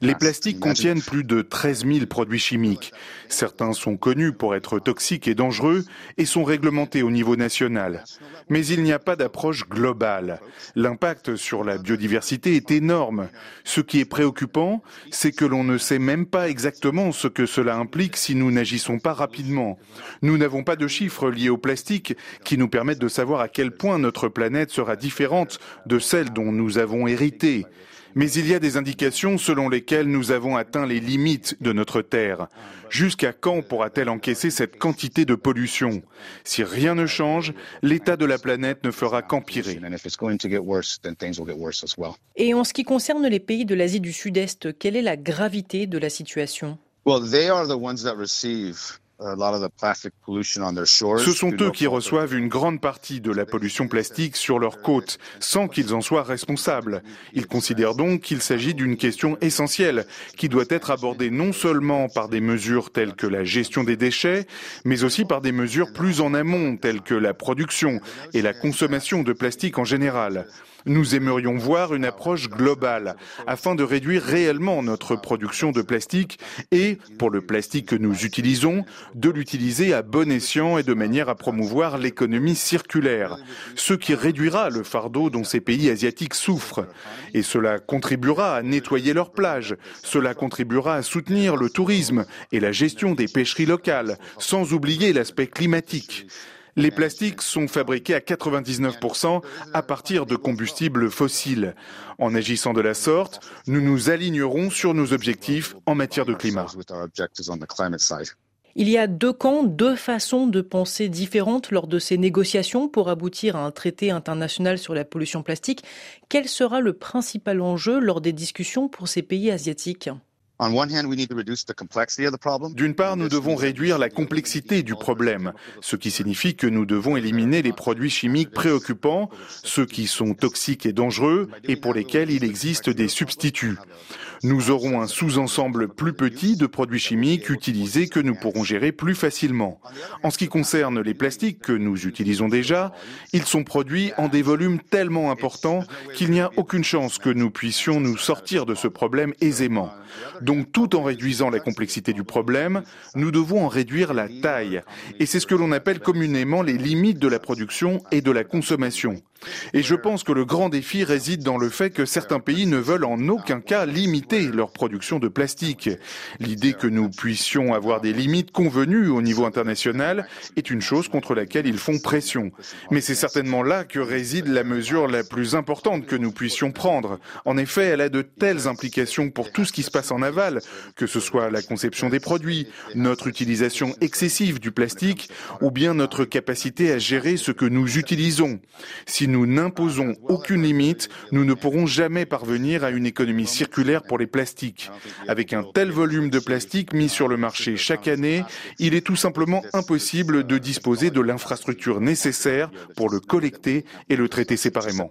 Les plastiques contiennent plus de 13 000 produits chimiques. Certains sont connus pour être toxiques et dangereux et sont réglementés au niveau national. Mais il n'y a pas d'approche globale. L'impact sur la biodiversité est énorme. Ce qui est préoccupant, c'est que l'on ne sait même pas exactement ce que cela implique si nous n'agissons pas rapidement. Nous n'avons pas de chiffres liés au plastique qui nous permettent de savoir à quel point notre planète sera différente de celle dont nous avons hérité. Mais il y a des indications selon lesquelles nous avons atteint les limites de notre Terre. Jusqu'à quand pourra-t-elle encaisser cette quantité de pollution? Si rien ne change, l'état de la planète ne fera qu'empirer. Et en ce qui concerne les pays de l'Asie du Sud-Est, quelle est la gravité de la situation? Ce sont eux qui reçoivent une grande partie de la pollution plastique sur leurs côtes, sans qu'ils en soient responsables. Ils considèrent donc qu'il s'agit d'une question essentielle, qui doit être abordée non seulement par des mesures telles que la gestion des déchets, mais aussi par des mesures plus en amont, telles que la production et la consommation de plastique en général. Nous aimerions voir une approche globale afin de réduire réellement notre production de plastique et, pour le plastique que nous utilisons, de l'utiliser à bon escient et de manière à promouvoir l'économie circulaire, ce qui réduira le fardeau dont ces pays asiatiques souffrent. Et cela contribuera à nettoyer leurs plages, cela contribuera à soutenir le tourisme et la gestion des pêcheries locales, sans oublier l'aspect climatique. Les plastiques sont fabriqués à 99% à partir de combustibles fossiles. En agissant de la sorte, nous nous alignerons sur nos objectifs en matière de climat. Il y a deux camps, deux façons de penser différentes lors de ces négociations pour aboutir à un traité international sur la pollution plastique. Quel sera le principal enjeu lors des discussions pour ces pays asiatiques? D'une part, nous devons réduire la complexité du problème, ce qui signifie que nous devons éliminer les produits chimiques préoccupants, ceux qui sont toxiques et dangereux et pour lesquels il existe des substituts. Nous aurons un sous-ensemble plus petit de produits chimiques utilisés que nous pourrons gérer plus facilement. En ce qui concerne les plastiques que nous utilisons déjà, ils sont produits en des volumes tellement importants qu'il n'y a aucune chance que nous puissions nous sortir de ce problème aisément. Donc tout en réduisant la complexité du problème, nous devons en réduire la taille. Et c'est ce que l'on appelle communément les limites de la production et de la consommation. Et je pense que le grand défi réside dans le fait que certains pays ne veulent en aucun cas limiter leur production de plastique. L'idée que nous puissions avoir des limites convenues au niveau international est une chose contre laquelle ils font pression. Mais c'est certainement là que réside la mesure la plus importante que nous puissions prendre. En effet, elle a de telles implications pour tout ce qui se passe en aval, que ce soit la conception des produits, notre utilisation excessive du plastique ou bien notre capacité à gérer ce que nous utilisons. Nous n'imposons aucune limite, nous ne pourrons jamais parvenir à une économie circulaire pour les plastiques. Avec un tel volume de plastique mis sur le marché chaque année, il est tout simplement impossible de disposer de l'infrastructure nécessaire pour le collecter et le traiter séparément.